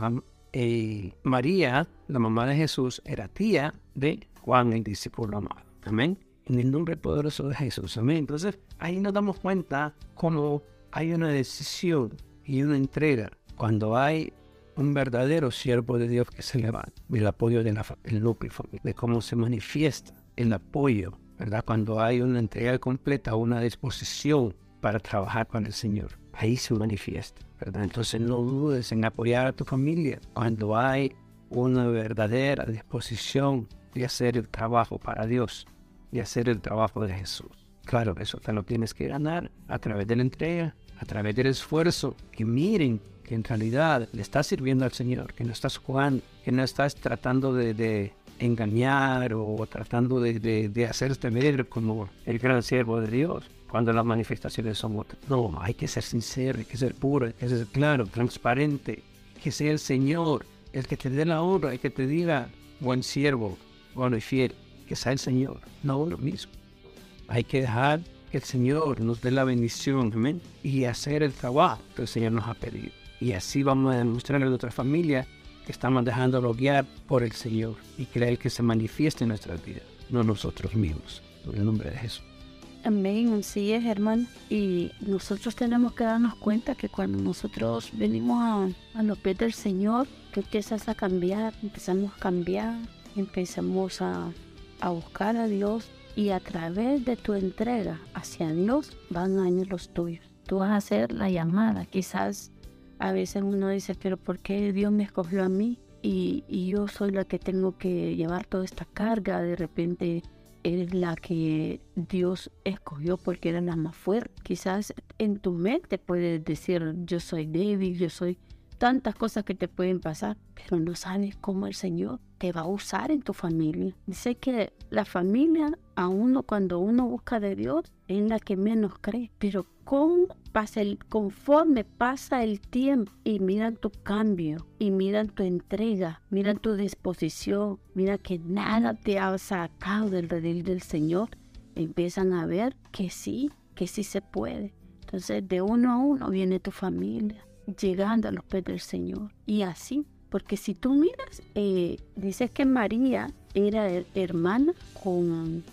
María, la mamá de Jesús, era tía de Juan el discípulo amado. Amén. En el nombre poderoso de Jesús. Amén. Entonces ahí nos damos cuenta cómo hay una decisión y una entrega cuando hay un verdadero siervo de Dios que se levanta, el apoyo del núcleo de cómo se manifiesta el apoyo, ¿verdad? Cuando hay una entrega completa, una disposición para trabajar con el Señor, ahí se manifiesta, ¿verdad? Entonces no dudes en apoyar a tu familia cuando hay una verdadera disposición de hacer el trabajo para Dios, de hacer el trabajo de Jesús. Claro, eso te lo tienes que ganar a través de la entrega, a través del esfuerzo, que miren que en realidad le estás sirviendo al Señor, que no estás jugando, que no estás tratando de, engañar o tratando de, de, hacerte ver como el gran siervo de Dios cuando las manifestaciones son otras. No, hay que ser sincero, hay que ser puro, hay que ser claro, transparente, que sea el Señor el que te dé la honra, el que te diga buen siervo, bueno y fiel, que sea el Señor, no uno mismo. Hay que dejar que el Señor nos dé la bendición, amén, y hacer el trabajo que el Señor nos ha pedido. Y así vamos a demostrarle a nuestra familia que estamos dejando guiar por el Señor y creer que se manifieste en nuestras vidas, no nosotros mismos. En el nombre de Jesús. Amén, así es, hermano. Y nosotros tenemos que darnos cuenta que cuando nosotros venimos a, los pies del Señor, que empiezas a cambiar, empezamos a cambiar, empezamos a, a buscar a Dios y a través de tu entrega hacia Dios van a ir los tuyos. Tú vas a hacer la llamada. Quizás a veces uno dice, pero ¿por qué Dios me escogió a mí? Y, y yo soy la que tengo que llevar toda esta carga. De repente eres la que Dios escogió porque era la más fuerte. Quizás en tu mente puedes decir, yo soy débil, yo soy tantas cosas que te pueden pasar, pero no sabes cómo el Señor te va a usar en tu familia. Dice que la familia, a uno cuando uno busca de Dios, es la que menos cree, pero con, pasa el, conforme pasa el tiempo y miran tu cambio y miran tu entrega, miran tu disposición, mira que nada te ha sacado del redil del Señor, empiezan a ver que sí, que sí se puede. Entonces de uno a uno viene tu familia llegando a los pies del Señor. Y así, porque si tú miras, eh, que María era hermana con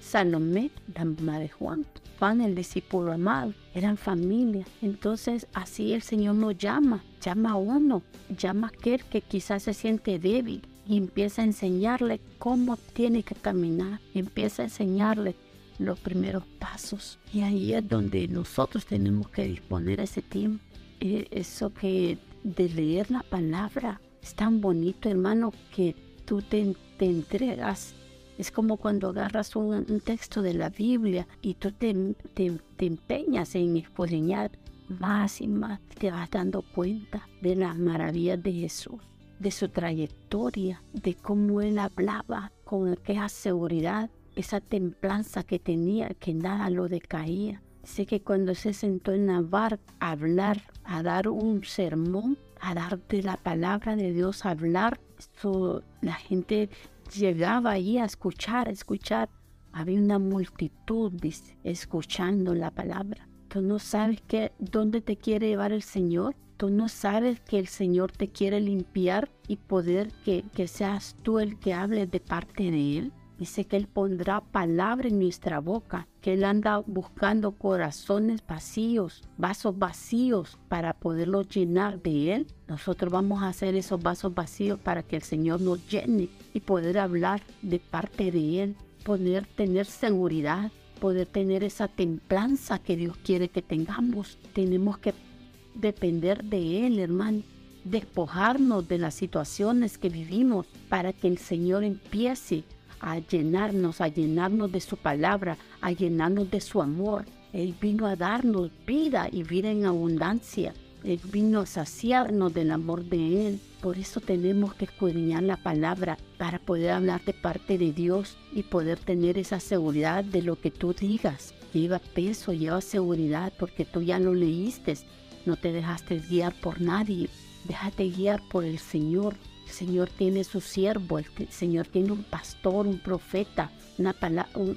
Salomé, la mamá de Juan. Juan, el discípulo amado, eran familia. Entonces así el Señor nos llama, llama a uno, llama a aquel que quizás se siente débil y empieza a enseñarle cómo tiene que caminar, empieza a enseñarle los primeros pasos. Y ahí es donde nosotros tenemos que disponer ese tiempo eh, eso que de leer la palabra es tan bonito, hermano, que tú te, entregas. Es como cuando agarras un, texto de la Biblia y tú te, te, empeñas en escudriñar más y más. Te vas dando cuenta de las maravillas de Jesús, de su trayectoria, de cómo él hablaba con aquella seguridad, esa templanza que tenía, que nada lo decaía. Sé que cuando se sentó en la barca a hablar, a dar un sermón, a dar de la palabra de Dios, a hablar, la gente llegaba ahí a escuchar, a escuchar. Había una multitud escuchando la palabra. Tú no sabes que, dónde te quiere llevar el Señor. Tú no sabes que el Señor te quiere limpiar y poder que, que seas tú el que hable de parte de Él. Dice que Él pondrá palabra en nuestra boca, que Él anda buscando corazones vacíos, vasos vacíos para poderlos llenar de Él. Nosotros vamos a hacer esos vasos vacíos para que el Señor nos llene y poder hablar de parte de Él, poder tener seguridad, poder tener esa templanza que Dios quiere que tengamos. Tenemos que depender de Él, hermano despojarnos de las situaciones que vivimos para que el Señor empiece a llenarnos, a llenarnos de su palabra, a llenarnos de su amor. Él vino a darnos vida y vida en abundancia. Él vino a saciarnos del amor de Él. Por eso tenemos que escudriñar la palabra para poder hablar de parte de Dios y poder tener esa seguridad de lo que tú digas. Lleva peso, lleva seguridad porque tú ya lo leíste. No te dejaste guiar por nadie. Déjate guiar por el Señor. El Señor tiene su siervo, el Señor tiene un pastor, un profeta, una,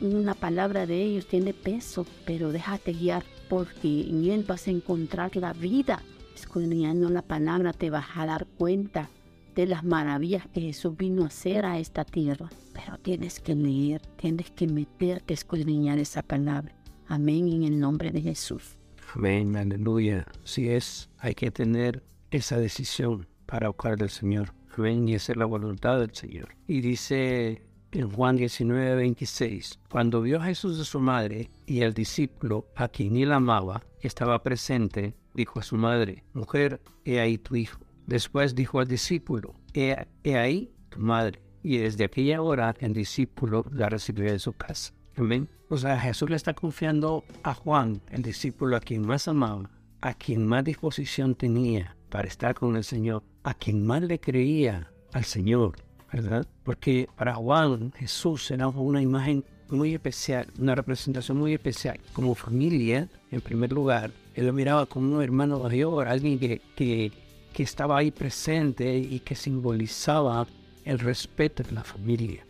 una palabra de ellos tiene peso, pero déjate guiar porque en Él vas a encontrar la vida. Escudriñando la palabra te vas a dar cuenta de las maravillas que Jesús vino a hacer a esta tierra. Pero tienes que leer, tienes que meterte, escudriñar esa palabra. Amén, en el nombre de Jesús. Amén, aleluya. Si es, hay que tener esa decisión para buscar del Señor. Amén, y hacer la voluntad del Señor. Y dice en Juan 19, 26, cuando vio a Jesús de su madre y el discípulo a quien él amaba estaba presente, dijo a su madre, mujer, he ahí tu hijo. Después dijo al discípulo, he, ahí tu madre. Y desde aquella hora el discípulo la recibió en su casa. Amén. O sea, Jesús le está confiando a Juan, el discípulo a quien más amaba, a quien más disposición tenía para estar con el Señor, a quien más le creía al Señor, ¿verdad? Porque para Juan Jesús era una imagen muy especial, una representación muy especial. Como familia, en primer lugar, él lo miraba como un hermano mayor, alguien que, que, que estaba ahí presente y que simbolizaba el respeto de la familia.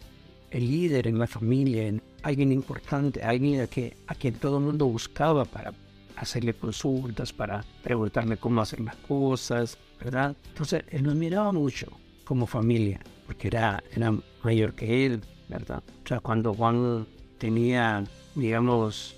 El líder en la familia, alguien importante, alguien a, que, a quien todo el mundo buscaba para hacerle consultas, para preguntarle cómo hacer las cosas, ¿verdad? Entonces, él nos miraba mucho como familia, porque era, era mayor que él, ¿verdad? O sea, cuando Juan tenía, digamos,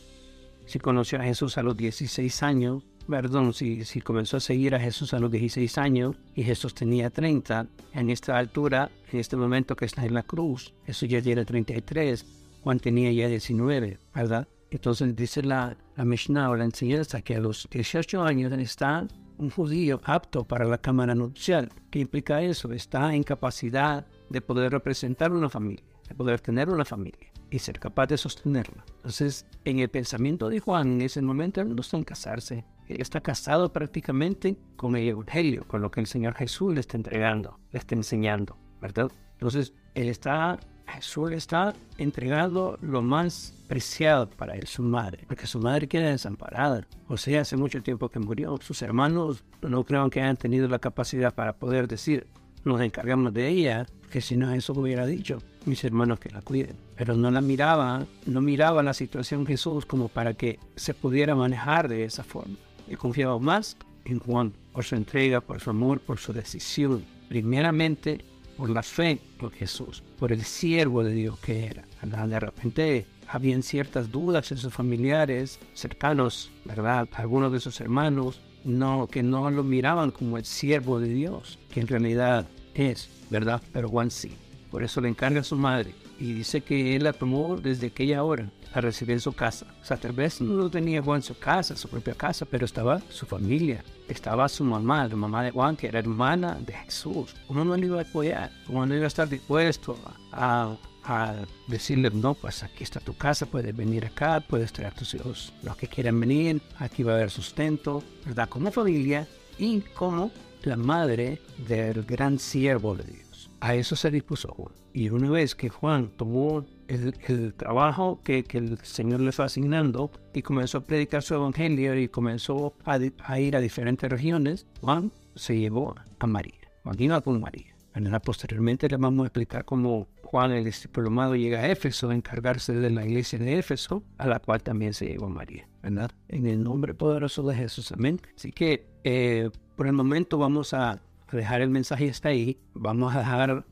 si conoció a Jesús a los 16 años, perdón, si, si comenzó a seguir a Jesús a los 16 años y Jesús tenía 30, en esta altura, en este momento que está en la cruz, Jesús ya tiene 33, Juan tenía ya 19, ¿verdad? Entonces dice la, la Mishnah o la enseñanza que a los 18 años está un judío apto para la cámara nupcial. ¿Qué implica eso? Está en capacidad de poder representar una familia, de poder tener una familia y ser capaz de sostenerla. Entonces, en el pensamiento de Juan, en ese momento, él no está en casarse. Él está casado prácticamente con el Evangelio, con lo que el Señor Jesús le está entregando, le está enseñando, ¿verdad? Entonces, él está Jesús le está entregando lo más preciado para él, su madre, porque su madre queda desamparada. Sea, hace mucho tiempo que murió. Sus hermanos no creo que hayan tenido la capacidad para poder decir, nos encargamos de ella, que si no eso hubiera dicho, mis hermanos que la cuiden. Pero no la miraba, no miraba la situación Jesús como para que se pudiera manejar de esa forma. Y confiaba más en Juan por su entrega, por su amor, por su decisión. Primeramente por la fe por Jesús, por el siervo de Dios que era. De repente habían ciertas dudas en sus familiares cercanos, ¿verdad? Algunos de sus hermanos no, que no lo miraban como el siervo de Dios, que en realidad es, ¿verdad? Pero Juan sí. Por eso le encarga a su madre y dice que él la tomó desde aquella hora a recibir en su casa. O sea, tal vez no lo tenía Juan en su casa, su propia casa, pero estaba su familia, estaba su mamá, la mamá de Juan, que era hermana de Jesús. Uno no le iba a apoyar, uno no iba a estar dispuesto a, a decirle, no, pues aquí está tu casa, puedes venir acá, puedes traer a tus hijos, los que quieran venir, aquí va a haber sustento, ¿verdad? Como familia y como la madre del gran siervo de Dios. A eso se dispuso Juan. Y una vez que Juan tomó el, trabajo que, el Señor le fue asignando y comenzó a predicar su evangelio y comenzó a, ir a diferentes regiones, Juan se llevó a María. Juan iba con María. Posteriormente le vamos a explicar cómo Juan, el discípulo amado, llega a Éfeso a encargarse de la iglesia de Éfeso, a la cual también se llevó María, ¿verdad? En el nombre poderoso de Jesús, amén. Así que eh, por el momento vamos a dejar el mensaje hasta ahí. Vamos a dejar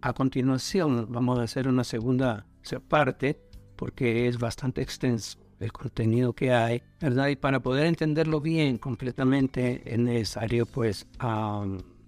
a continuación, vamos a hacer una segunda parte porque es bastante extenso el contenido que hay, ¿verdad? Y para poder entenderlo bien completamente es necesario pues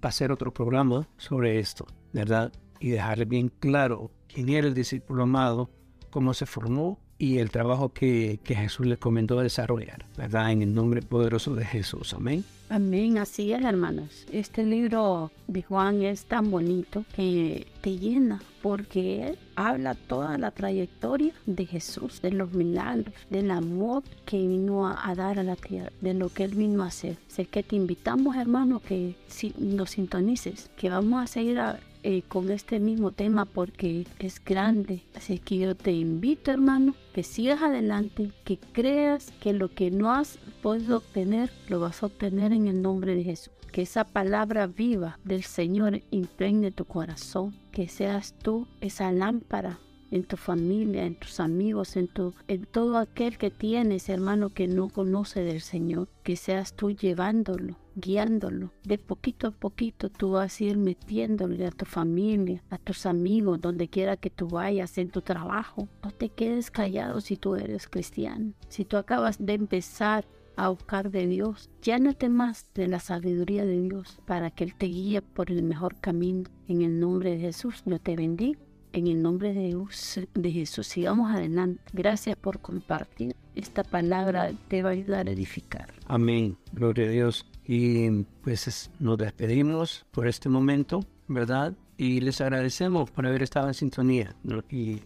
hacer otro programa sobre esto, ¿verdad? Y dejar bien claro quién era el discípulo amado, cómo se formó y el trabajo que, que Jesús le comenzó a desarrollar, ¿verdad? En el nombre poderoso de Jesús, amén. Amén, así es, hermanos. Este libro de Juan es tan bonito que te llena porque él habla toda la trayectoria de Jesús, de los milagros, del amor que vino a, dar a la tierra, de lo que él vino a hacer. Sé que te invitamos, hermano, que si nos sintonices, que vamos a seguir a, eh, con este mismo tema porque es grande. Así que yo te invito, hermano, que sigas adelante, que creas que lo que no has podido obtener, lo vas a obtener en el nombre de Jesús. Que esa palabra viva del Señor impregne tu corazón. Que seas tú esa lámpara en tu familia, en tus amigos, en, tu, en todo aquel que tienes, hermano, que no conoce del Señor. Que seas tú llevándolo guiándolo. De poquito a poquito tú vas a ir metiéndole a tu familia, a tus amigos, donde quiera que tú vayas, en tu trabajo. No te quedes callado si tú eres cristiano. Si tú acabas de empezar a buscar de Dios. Llénate más de la sabiduría de Dios para que Él te guíe por el mejor camino. En el nombre de Jesús, yo te bendigo. En el nombre de Jesús, de Jesús, sigamos adelante. Gracias por compartir. Esta palabra te va a ayudar a edificar. Amén. Gloria a Dios. Y pues nos despedimos por este momento, ¿verdad? Y les agradecemos por haber estado en sintonía. Y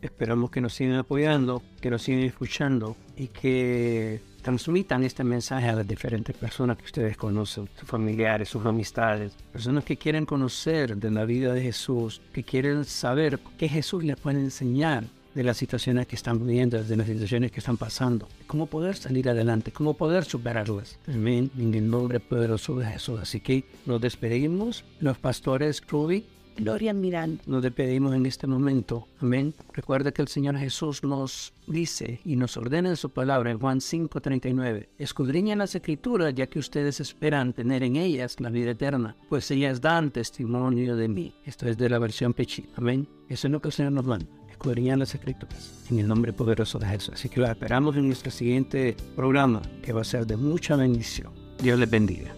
esperamos que nos sigan apoyando, que nos sigan escuchando y que transmitan este mensaje a las diferentes personas que ustedes conocen, sus familiares, sus amistades, personas que quieren conocer de la vida de Jesús, que quieren saber qué Jesús les puede enseñar de las situaciones que están viviendo, de las situaciones que están pasando, cómo poder salir adelante, cómo poder superarlas. Amén. En el nombre poderoso de Jesús. Así que nos despedimos. Los pastores Ruby Gloria Miranda. Nos despedimos en este momento. Amén. Recuerda que el Señor Jesús nos dice y nos ordena en su palabra en Juan 5:39. Escudriñan las escrituras ya que ustedes esperan tener en ellas la vida eterna, pues ellas dan testimonio de mí. Esto es de la versión Pechi. Amén. Eso es lo que el Señor nos manda. Escudriñan las escrituras en el nombre poderoso de Jesús. Así que lo esperamos en nuestro siguiente programa que va a ser de mucha bendición. Dios les bendiga.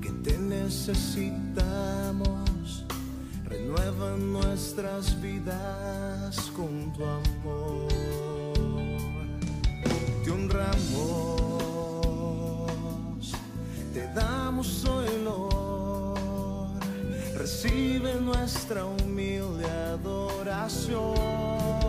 Que te necesitamos. Renueva nuestras vidas con tu amor. Te honramos, te damos hoy, Lord. Recibe nuestra humilde adoración.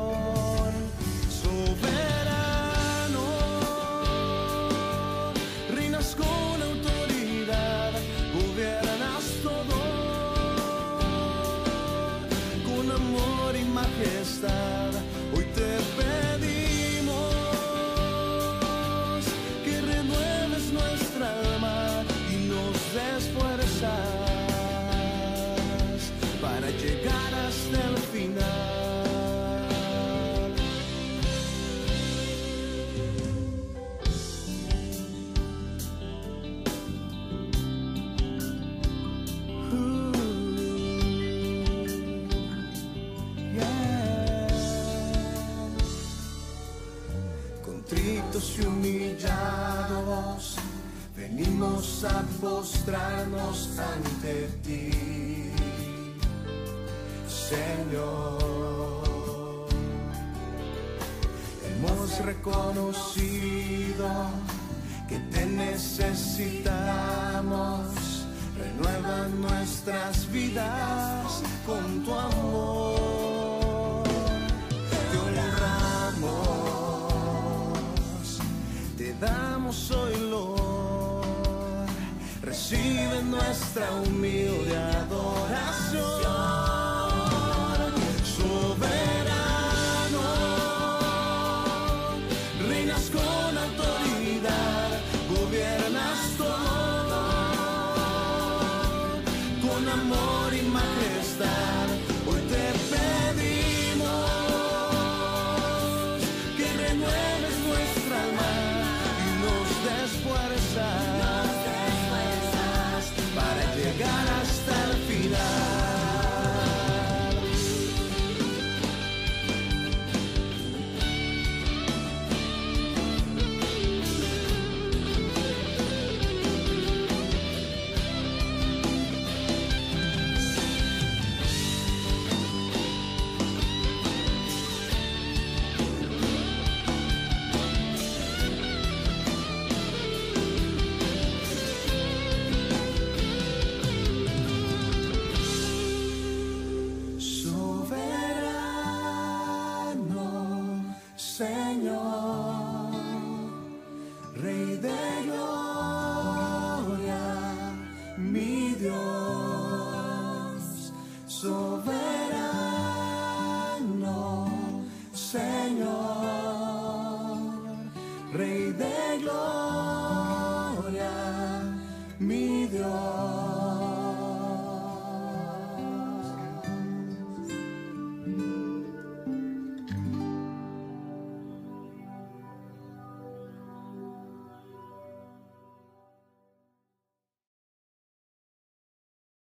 Todo